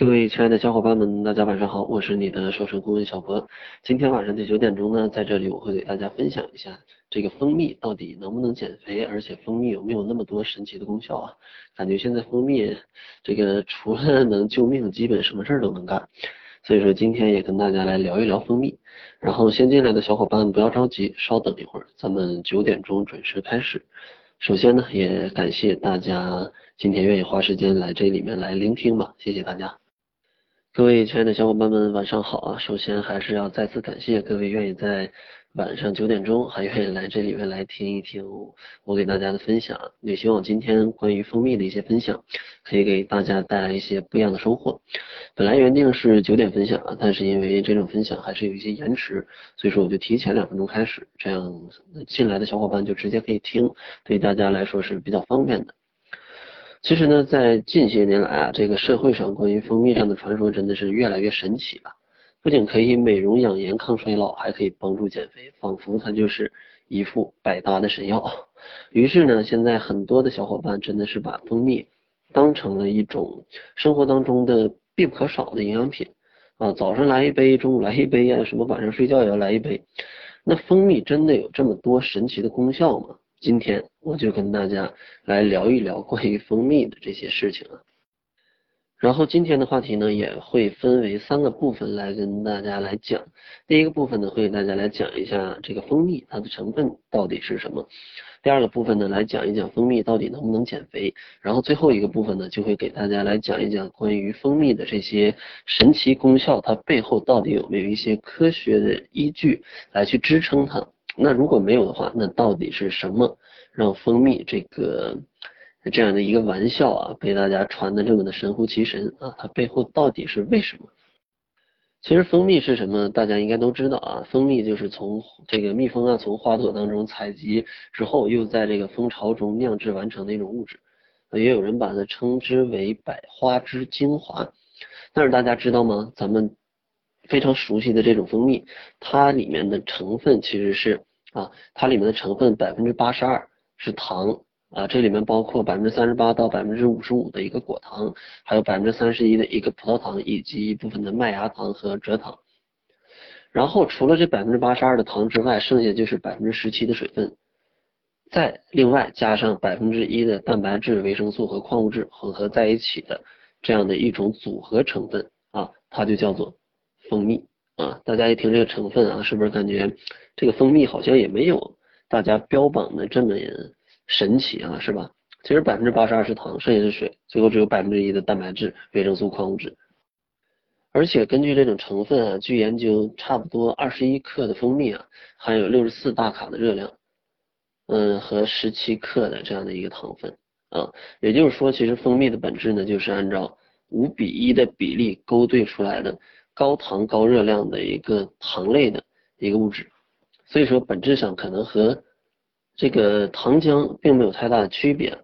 各位亲爱的小伙伴们，大家晚上好，我是你的瘦身顾问小博。今天晚上的九点钟呢，在这里我会给大家分享一下这个蜂蜜到底能不能减肥，而且蜂蜜有没有那么多神奇的功效啊？感觉现在蜂蜜这个除了能救命，基本什么事儿都能干。所以说今天也跟大家来聊一聊蜂蜜。然后先进来的小伙伴不要着急，稍等一会儿，咱们九点钟准时开始。首先呢，也感谢大家今天愿意花时间来这里面来聆听吧，谢谢大家。各位亲爱的小伙伴们，晚上好啊！首先还是要再次感谢各位愿意在晚上九点钟还愿意来这里面来听一听我给大家的分享，也希望今天关于蜂蜜的一些分享可以给大家带来一些不一样的收获。本来原定是九点分享啊，但是因为这种分享还是有一些延迟，所以说我就提前两分钟开始，这样进来的小伙伴就直接可以听，对大家来说是比较方便的。其实呢，在近些年来啊，这个社会上关于蜂蜜上的传说真的是越来越神奇了。不仅可以美容养颜、抗衰老，还可以帮助减肥，仿佛它就是一副百搭的神药。于是呢，现在很多的小伙伴真的是把蜂蜜当成了一种生活当中的必不可少的营养品啊，早上来一杯，中午来一杯呀，什么晚上睡觉也要来一杯。那蜂蜜真的有这么多神奇的功效吗？今天我就跟大家来聊一聊关于蜂蜜的这些事情啊。然后今天的话题呢，也会分为三个部分来跟大家来讲。第一个部分呢，会给大家来讲一下这个蜂蜜它的成分到底是什么。第二个部分呢，来讲一讲蜂蜜到底能不能减肥。然后最后一个部分呢，就会给大家来讲一讲关于蜂蜜的这些神奇功效，它背后到底有没有一些科学的依据来去支撑它。那如果没有的话，那到底是什么让蜂蜜这个这样的一个玩笑啊，被大家传的这么的神乎其神啊？它背后到底是为什么？其实蜂蜜是什么，大家应该都知道啊。蜂蜜就是从这个蜜蜂啊，从花朵当中采集之后，又在这个蜂巢中酿制完成的一种物质。也有人把它称之为百花之精华。但是大家知道吗？咱们非常熟悉的这种蜂蜜，它里面的成分其实是啊，它里面的成分百分之八十二是糖啊，这里面包括百分之三十八到百分之五十五的一个果糖，还有百分之三十一的一个葡萄糖，以及一部分的麦芽糖和蔗糖。然后除了这百分之八十二的糖之外，剩下就是百分之十七的水分，再另外加上百分之一的蛋白质、维生素和矿物质混合在一起的这样的一种组合成分啊，它就叫做。蜂蜜啊，大家一听这个成分啊，是不是感觉这个蜂蜜好像也没有大家标榜的这么神奇啊，是吧？其实百分之八十二是糖，剩下是水，最后只有百分之一的蛋白质、维生素、矿物质。而且根据这种成分啊，据研究，差不多二十一克的蜂蜜啊，含有六十四大卡的热量，嗯，和十七克的这样的一个糖分啊，也就是说，其实蜂蜜的本质呢，就是按照五比一的比例勾兑出来的。高糖高热量的一个糖类的一个物质，所以说本质上可能和这个糖浆并没有太大的区别。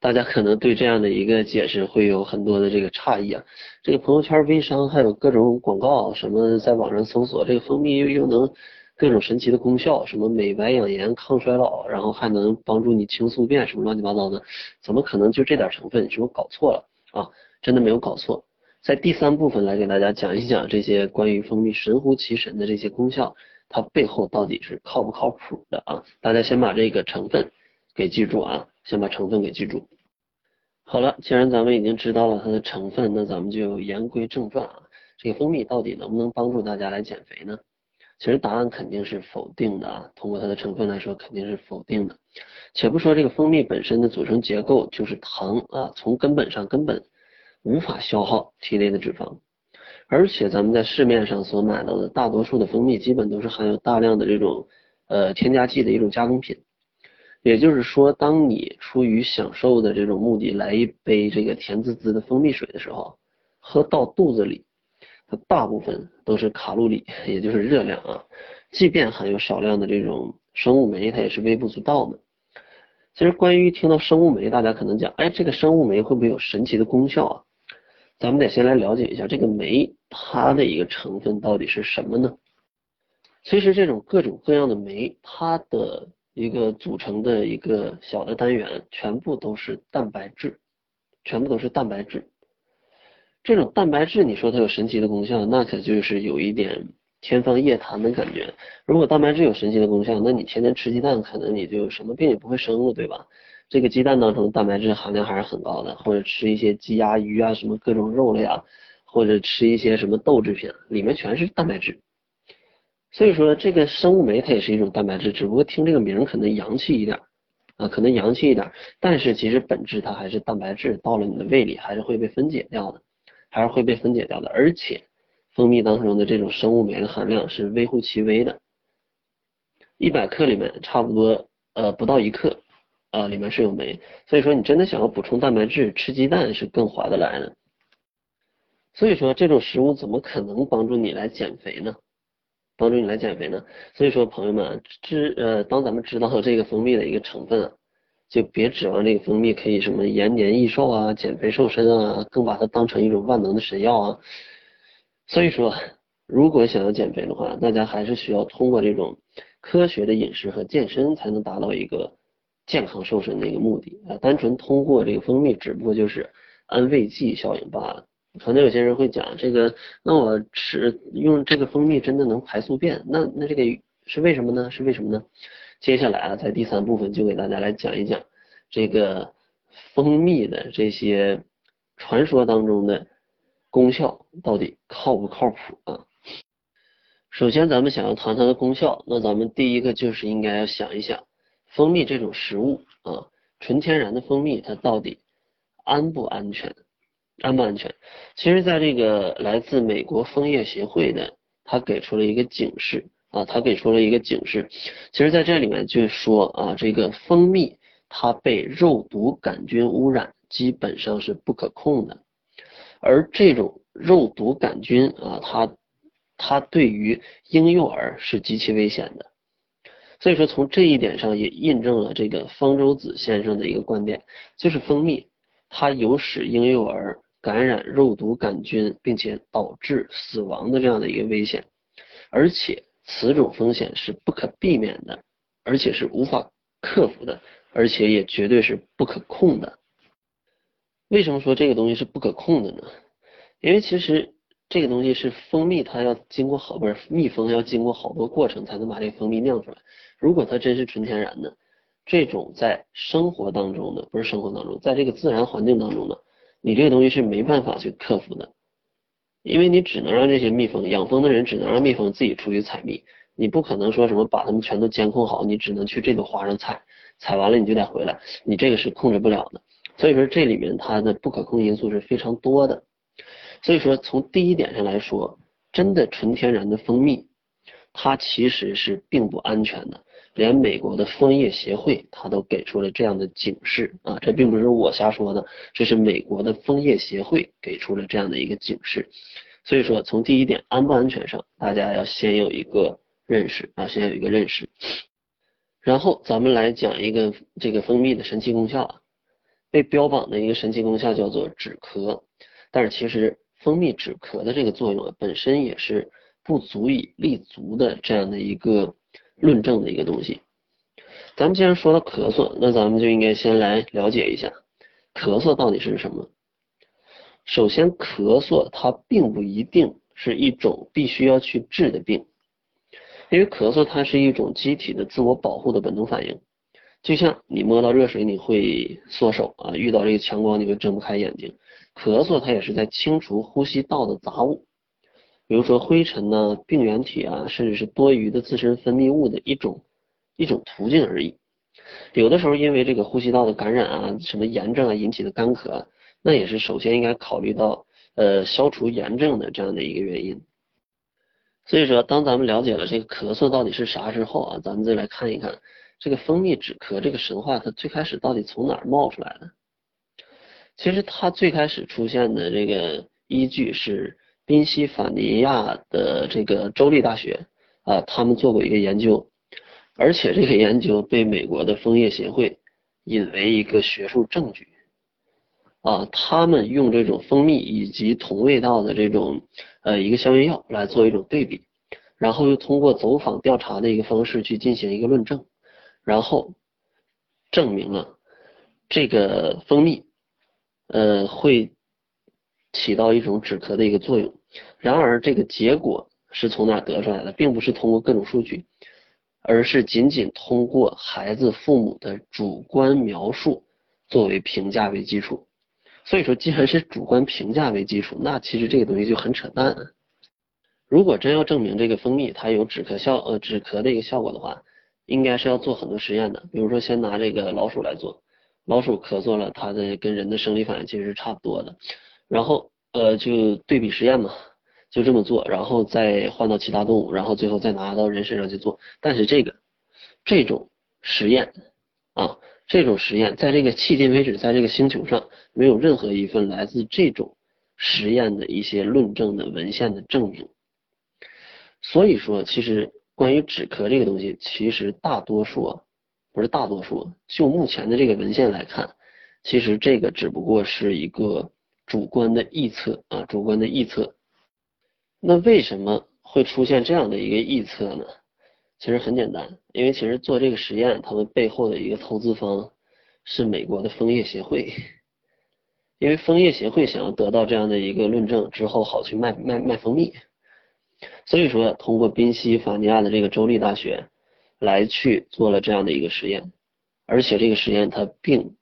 大家可能对这样的一个解释会有很多的这个诧异啊。这个朋友圈、微商还有各种广告，什么在网上搜索这个蜂蜜又又能各种神奇的功效，什么美白养颜、抗衰老，然后还能帮助你清宿便，什么乱七八糟的，怎么可能就这点成分？你是不是搞错了啊？真的没有搞错。在第三部分来给大家讲一讲这些关于蜂蜜神乎其神的这些功效，它背后到底是靠不靠谱的啊？大家先把这个成分给记住啊，先把成分给记住。好了，既然咱们已经知道了它的成分，那咱们就言归正传啊。这个蜂蜜到底能不能帮助大家来减肥呢？其实答案肯定是否定的啊。通过它的成分来说，肯定是否定的。且不说这个蜂蜜本身的组成结构就是糖啊，从根本上根本。无法消耗体内的脂肪，而且咱们在市面上所买到的大多数的蜂蜜，基本都是含有大量的这种呃添加剂的一种加工品。也就是说，当你出于享受的这种目的来一杯这个甜滋滋的蜂蜜水的时候，喝到肚子里，它大部分都是卡路里，也就是热量啊。即便含有少量的这种生物酶，它也是微不足道的。其实关于听到生物酶，大家可能讲，哎，这个生物酶会不会有神奇的功效啊？咱们得先来了解一下这个酶，它的一个成分到底是什么呢？其实这种各种各样的酶，它的一个组成的一个小的单元，全部都是蛋白质，全部都是蛋白质。这种蛋白质，你说它有神奇的功效，那可就是有一点天方夜谭的感觉。如果蛋白质有神奇的功效，那你天天吃鸡蛋，可能你就什么病也不会生了，对吧？这个鸡蛋当中蛋白质含量还是很高的，或者吃一些鸡鸭鱼啊，什么各种肉类啊，或者吃一些什么豆制品，里面全是蛋白质。所以说，这个生物酶它也是一种蛋白质，只不过听这个名可能洋气一点啊，可能洋气一点，但是其实本质它还是蛋白质，到了你的胃里还是会被分解掉的，还是会被分解掉的。而且，蜂蜜当中的这种生物酶的含量是微乎其微的，一百克里面差不多呃不到一克啊，里面是有酶。所以说，你真的想要补充蛋白质，吃鸡蛋是更划得来的。所以说，这种食物怎么可能帮助你来减肥呢？帮助你来减肥呢，所以说朋友们知呃，当咱们知道这个蜂蜜的一个成分啊，就别指望这个蜂蜜可以什么延年益寿啊、减肥瘦身啊，更把它当成一种万能的神药啊。所以说，如果想要减肥的话，大家还是需要通过这种科学的饮食和健身，才能达到一个健康瘦身的一个目的啊。单纯通过这个蜂蜜，只不过就是安慰剂效应罢了。可能有些人会讲这个，那我吃用这个蜂蜜真的能排宿便？那那这个是为什么呢？是为什么呢？接下来啊，在第三部分就给大家来讲一讲这个蜂蜜的这些传说当中的功效到底靠不靠谱啊？首先，咱们想要谈它的功效，那咱们第一个就是应该要想一想，蜂蜜这种食物啊，纯天然的蜂蜜它到底安不安全？安不安全？其实，在这个来自美国蜂业协会的，他给出了一个警示啊，他给出了一个警示。其实，在这里面就说啊，这个蜂蜜它被肉毒杆菌污染，基本上是不可控的。而这种肉毒杆菌啊，它它对于婴幼儿是极其危险的。所以说，从这一点上也印证了这个方舟子先生的一个观点，就是蜂蜜它有使婴幼儿。感染肉毒杆菌，并且导致死亡的这样的一个危险，而且此种风险是不可避免的，而且是无法克服的，而且也绝对是不可控的。为什么说这个东西是不可控的呢？因为其实这个东西是蜂蜜，它要经过好不是蜜蜂要经过好多过程才能把这个蜂蜜酿出来。如果它真是纯天然的，这种在生活当中的不是生活当中，在这个自然环境当中的。你这个东西是没办法去克服的，因为你只能让这些蜜蜂养蜂的人只能让蜜蜂自己出去采蜜，你不可能说什么把它们全都监控好，你只能去这朵花上采，采完了你就得回来，你这个是控制不了的。所以说这里面它的不可控因素是非常多的。所以说从第一点上来说，真的纯天然的蜂蜜，它其实是并不安全的。连美国的蜂业协会，它都给出了这样的警示啊，这并不是我瞎说的，这是美国的枫叶协会给出了这样的一个警示。所以说，从第一点安不安全上，大家要先有一个认识啊，先有一个认识。然后咱们来讲一个这个蜂蜜的神奇功效啊，被标榜的一个神奇功效叫做止咳，但是其实蜂蜜止咳的这个作用啊，本身也是不足以立足的这样的一个。论证的一个东西，咱们既然说到咳嗽，那咱们就应该先来了解一下咳嗽到底是什么。首先，咳嗽它并不一定是一种必须要去治的病，因为咳嗽它是一种机体的自我保护的本能反应，就像你摸到热水你会缩手啊，遇到这个强光你会睁不开眼睛，咳嗽它也是在清除呼吸道的杂物。比如说灰尘呢、病原体啊，甚至是多余的自身分泌物的一种一种途径而已。有的时候因为这个呼吸道的感染啊、什么炎症啊引起的干咳，那也是首先应该考虑到呃消除炎症的这样的一个原因。所以说，当咱们了解了这个咳嗽到底是啥之后啊，咱们再来看一看这个蜂蜜止咳这个神话，它最开始到底从哪儿冒出来的？其实它最开始出现的这个依据是。宾夕法尼亚的这个州立大学啊，他们做过一个研究，而且这个研究被美国的枫叶协会引为一个学术证据啊。他们用这种蜂蜜以及同味道的这种呃一个消炎药来做一种对比，然后又通过走访调查的一个方式去进行一个论证，然后证明了这个蜂蜜呃会。起到一种止咳的一个作用。然而，这个结果是从哪得出来的，并不是通过各种数据，而是仅仅通过孩子父母的主观描述作为评价为基础。所以说，既然是主观评价为基础，那其实这个东西就很扯淡。如果真要证明这个蜂蜜它有止咳效呃止咳的一个效果的话，应该是要做很多实验的。比如说，先拿这个老鼠来做，老鼠咳嗽了，它的跟人的生理反应其实是差不多的。然后呃就对比实验嘛，就这么做，然后再换到其他动物，然后最后再拿到人身上去做。但是这个这种实验啊。这种实验在这个迄今为止，在这个星球上没有任何一份来自这种实验的一些论证的文献的证明。所以说，其实关于止咳这个东西，其实大多数啊不是大多数，就目前的这个文献来看，其实这个只不过是一个主观的臆测啊，主观的臆测。那为什么会出现这样的一个臆测呢？其实很简单，因为其实做这个实验，他们背后的一个投资方是美国的枫叶协会，因为枫叶协会想要得到这样的一个论证之后，好去卖卖卖蜂蜜，所以说通过宾夕法尼亚的这个州立大学来去做了这样的一个实验，而且这个实验它并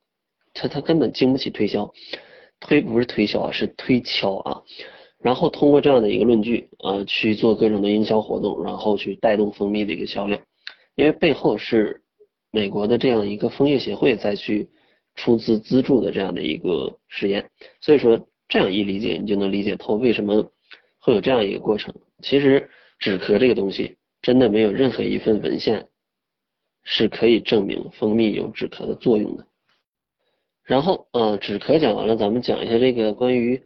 它它根本经不起推销，推不是推销啊，是推敲啊。然后通过这样的一个论据，呃，去做各种的营销活动，然后去带动蜂蜜的一个销量，因为背后是美国的这样一个蜂业协会再去出资资助的这样的一个实验，所以说这样一理解，你就能理解透为什么会有这样一个过程。其实止咳这个东西真的没有任何一份文献是可以证明蜂蜜有止咳的作用的。然后，呃，止咳讲完了，咱们讲一下这个关于。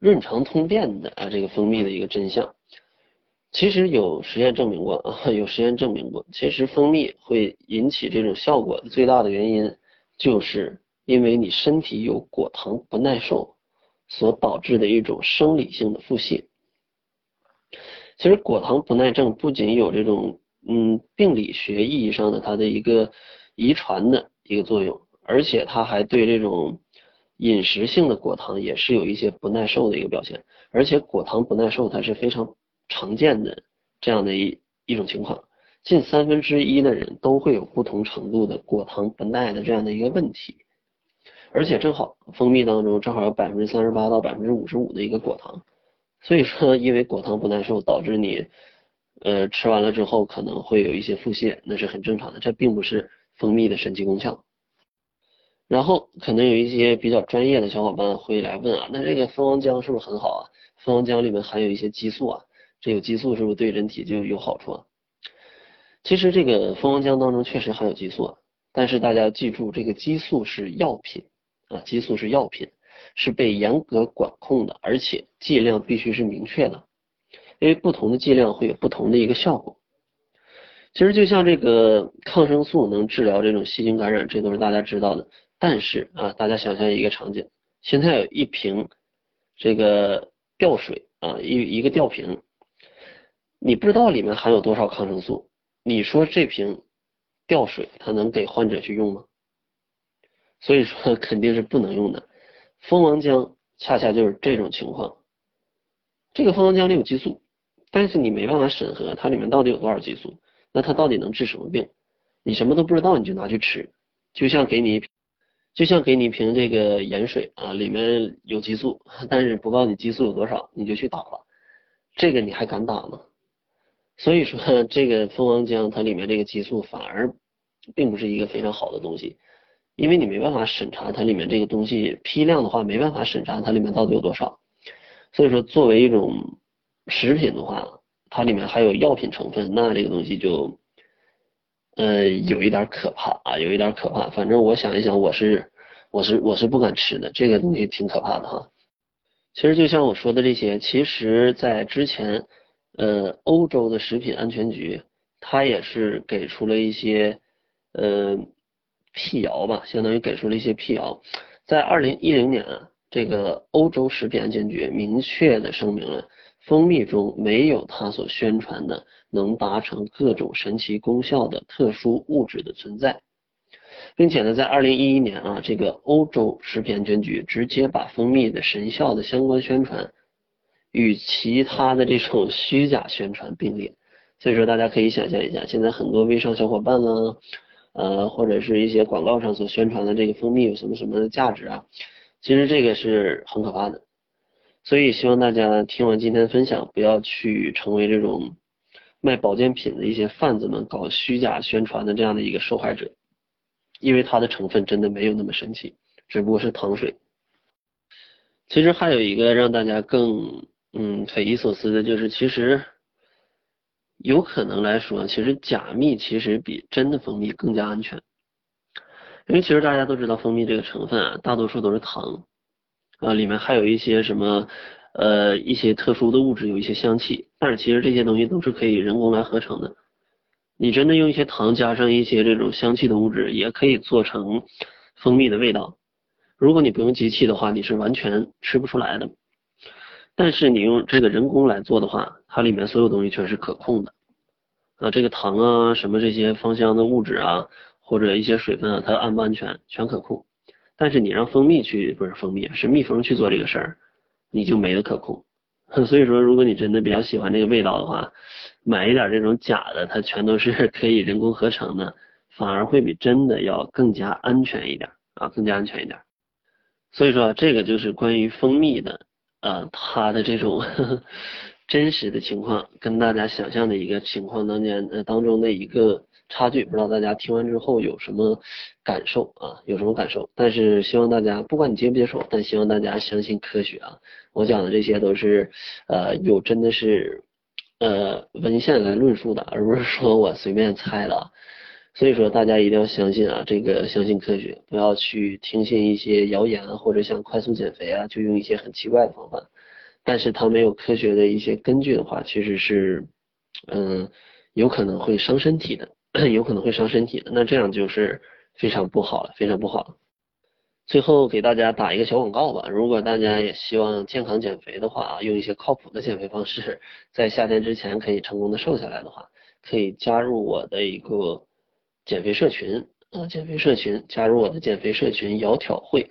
润肠通便的啊，这个蜂蜜的一个真相，其实有实验证明过啊，有实验证明过，其实蜂蜜会引起这种效果的最大的原因，就是因为你身体有果糖不耐受所导致的一种生理性的腹泻。其实果糖不耐症不仅有这种嗯病理学意义上的它的一个遗传的一个作用，而且它还对这种。饮食性的果糖也是有一些不耐受的一个表现，而且果糖不耐受它是非常常见的这样的一一种情况，近三分之一的人都会有不同程度的果糖不耐的这样的一个问题，而且正好蜂蜜当中正好有百分之三十八到百分之五十五的一个果糖，所以说因为果糖不耐受导致你呃吃完了之后可能会有一些腹泻，那是很正常的，这并不是蜂蜜的神奇功效。然后可能有一些比较专业的小伙伴会来问啊，那这个蜂王浆是不是很好啊？蜂王浆里面含有一些激素啊，这有激素是不是对人体就有好处啊？其实这个蜂王浆当中确实含有激素，啊但是大家记住，这个激素是药品啊，激素是药品，是被严格管控的，而且剂量必须是明确的，因为不同的剂量会有不同的一个效果。其实就像这个抗生素能治疗这种细菌感染，这都是大家知道的。但是啊，大家想象一个场景，现在有一瓶这个吊水啊，一一个吊瓶，你不知道里面含有多少抗生素，你说这瓶吊水它能给患者去用吗？所以说肯定是不能用的。蜂王浆恰恰就是这种情况，这个蜂王浆里有激素，但是你没办法审核它里面到底有多少激素，那它到底能治什么病？你什么都不知道你就拿去吃，就像给你。就像给你一瓶这个盐水啊，里面有激素，但是不告诉你激素有多少，你就去打了，这个你还敢打吗？所以说这个蜂王浆它里面这个激素反而并不是一个非常好的东西，因为你没办法审查它里面这个东西批量的话没办法审查它里面到底有多少，所以说作为一种食品的话，它里面还有药品成分，那这个东西就。呃，有一点可怕啊，有一点可怕。反正我想一想，我是我是我是不敢吃的，这个东西挺可怕的哈。其实就像我说的这些，其实在之前，呃，欧洲的食品安全局，它也是给出了一些呃辟谣吧，相当于给出了一些辟谣。在二零一零年啊，这个欧洲食品安全局明确的声明了。蜂蜜中没有它所宣传的能达成各种神奇功效的特殊物质的存在，并且呢，在二零一一年啊，这个欧洲食品安全局直接把蜂蜜的神效的相关宣传与其他的这种虚假宣传并列。所以说，大家可以想象一下，现在很多微商小伙伴呢，呃，或者是一些广告上所宣传的这个蜂蜜有什么什么的价值啊，其实这个是很可怕的。所以希望大家听完今天的分享，不要去成为这种卖保健品的一些贩子们搞虚假宣传的这样的一个受害者，因为它的成分真的没有那么神奇，只不过是糖水。其实还有一个让大家更嗯匪夷所思的就是，其实有可能来说，其实假蜜其实比真的蜂蜜更加安全，因为其实大家都知道蜂蜜这个成分啊，大多数都是糖。啊，里面还有一些什么，呃，一些特殊的物质，有一些香气，但是其实这些东西都是可以人工来合成的。你真的用一些糖加上一些这种香气的物质，也可以做成蜂蜜的味道。如果你不用机器的话，你是完全吃不出来的。但是你用这个人工来做的话，它里面所有东西全是可控的。啊，这个糖啊，什么这些芳香的物质啊，或者一些水分啊，它安不安全，全可控。但是你让蜂蜜去不是蜂蜜是蜜蜂去做这个事儿，你就没得可控。所以说，如果你真的比较喜欢这个味道的话，买一点这种假的，它全都是 可以人工合成的，反而会比真的要更加安全一点啊，更加安全一点。所以说，这个就是关于蜂蜜的，呃，他的这种 真实的情况跟大家想象的一个情况当间呃当中的一个。差距不知道大家听完之后有什么感受啊？有什么感受？但是希望大家不管你接不接受，但希望大家相信科学啊！我讲的这些都是呃有真的是呃文献来论述的，而不是说我随便猜的。所以说大家一定要相信啊，这个相信科学，不要去听信一些谣言啊或者想快速减肥啊，就用一些很奇怪的方法。但是它没有科学的一些根据的话，其实是嗯有可能会伤身体的。有可能会伤身体的，那这样就是非常不好了，非常不好了。最后给大家打一个小广告吧，如果大家也希望健康减肥的话啊，用一些靠谱的减肥方式，在夏天之前可以成功的瘦下来的话，可以加入我的一个减肥社群啊，减肥社群，加入我的减肥社群窈窕会。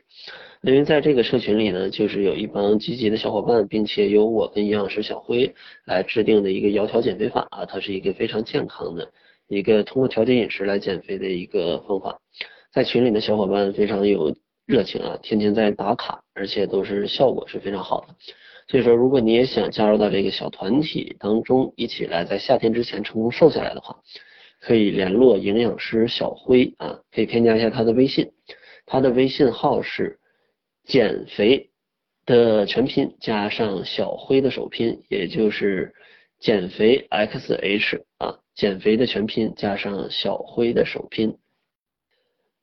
因为在这个社群里呢，就是有一帮积极的小伙伴，并且由我跟营养师小辉来制定的一个窈窕减肥法啊，它是一个非常健康的。一个通过调节饮食来减肥的一个方法，在群里的小伙伴非常有热情啊，天天在打卡，而且都是效果是非常好的。所以说，如果你也想加入到这个小团体当中，一起来在夏天之前成功瘦下来的话，可以联络营养师小辉啊，可以添加一下他的微信，他的微信号是减肥的全拼加上小辉的首拼，也就是减肥 xh 啊。减肥的全拼加上小辉的首拼。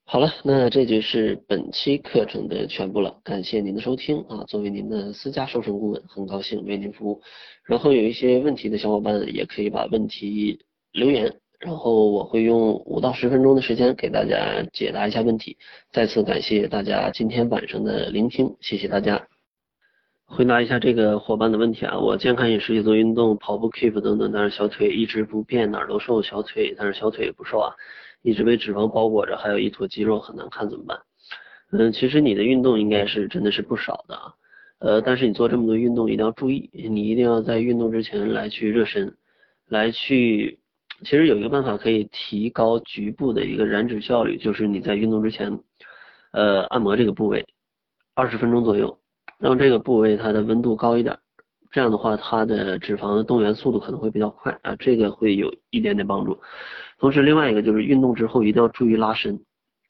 好了，那这就是本期课程的全部了。感谢您的收听啊！作为您的私家瘦身顾问，很高兴为您服务。然后有一些问题的小伙伴也可以把问题留言，然后我会用五到十分钟的时间给大家解答一下问题。再次感谢大家今天晚上的聆听，谢谢大家。回答一下这个伙伴的问题啊，我健康饮食也做运动，跑步 keep 等等，但是小腿一直不变，哪儿都瘦，小腿但是小腿也不瘦啊，一直被脂肪包裹着，还有一坨肌肉很难看，怎么办？嗯，其实你的运动应该是真的是不少的啊，呃，但是你做这么多运动一定要注意，你一定要在运动之前来去热身，来去，其实有一个办法可以提高局部的一个燃脂效率，就是你在运动之前，呃，按摩这个部位，二十分钟左右。让这个部位它的温度高一点，这样的话它的脂肪的动员速度可能会比较快啊，这个会有一点点帮助。同时另外一个就是运动之后一定要注意拉伸，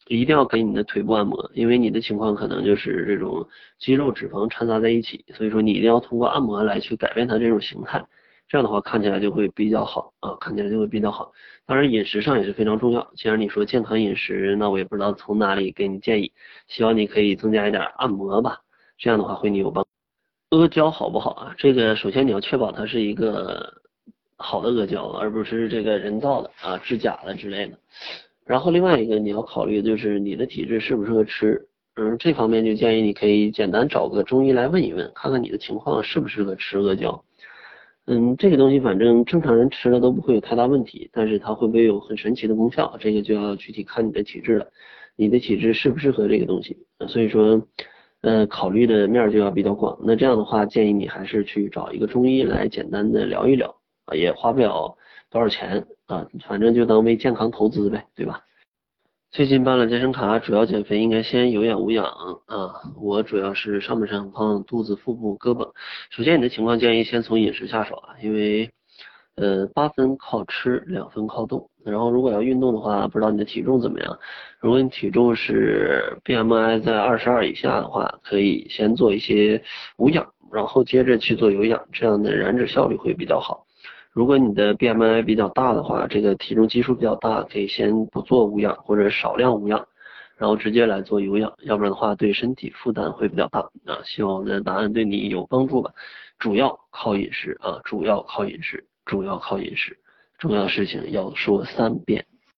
一定要给你的腿部按摩，因为你的情况可能就是这种肌肉脂肪掺杂在一起，所以说你一定要通过按摩来去改变它这种形态，这样的话看起来就会比较好啊，看起来就会比较好。当然饮食上也是非常重要，既然你说健康饮食，那我也不知道从哪里给你建议，希望你可以增加一点按摩吧。这样的话会你有帮。阿胶好不好啊？这个首先你要确保它是一个好的阿胶，而不是这个人造的啊、制假的之类的。然后另外一个你要考虑就是你的体质适不适合吃。嗯，这方面就建议你可以简单找个中医来问一问，看看你的情况适不适合吃阿胶。嗯，这个东西反正正常人吃了都不会有太大问题，但是它会不会有很神奇的功效，这个就要具体看你的体质了。你的体质适不适合这个东西。所以说，呃，考虑的面就要比较广。那这样的话，建议你还是去找一个中医来简单的聊一聊，啊，也花不了多少钱啊，反正就当为健康投资呗，对吧？最近办了健身卡，主要减肥应该先有氧无氧啊。我主要是上半身很胖，肚子、腹部、胳膊。首先你的情况建议先从饮食下手啊，因为呃八分靠吃，两分靠动。然后如果要运动的话，不知道你的体重怎么样？如果你体重是 BMI 在二十二以下的话，可以先做一些无氧，然后接着去做有氧，这样的燃脂效率会比较好。如果你的 BMI 比较大的话，这个体重基数比较大，可以先不做无氧或者少量无氧，然后直接来做有氧，要不然的话对身体负担会比较大啊。希望我的答案对你有帮助吧。主要靠饮食啊，主要靠饮食，主要靠饮食，重要事情要说三遍。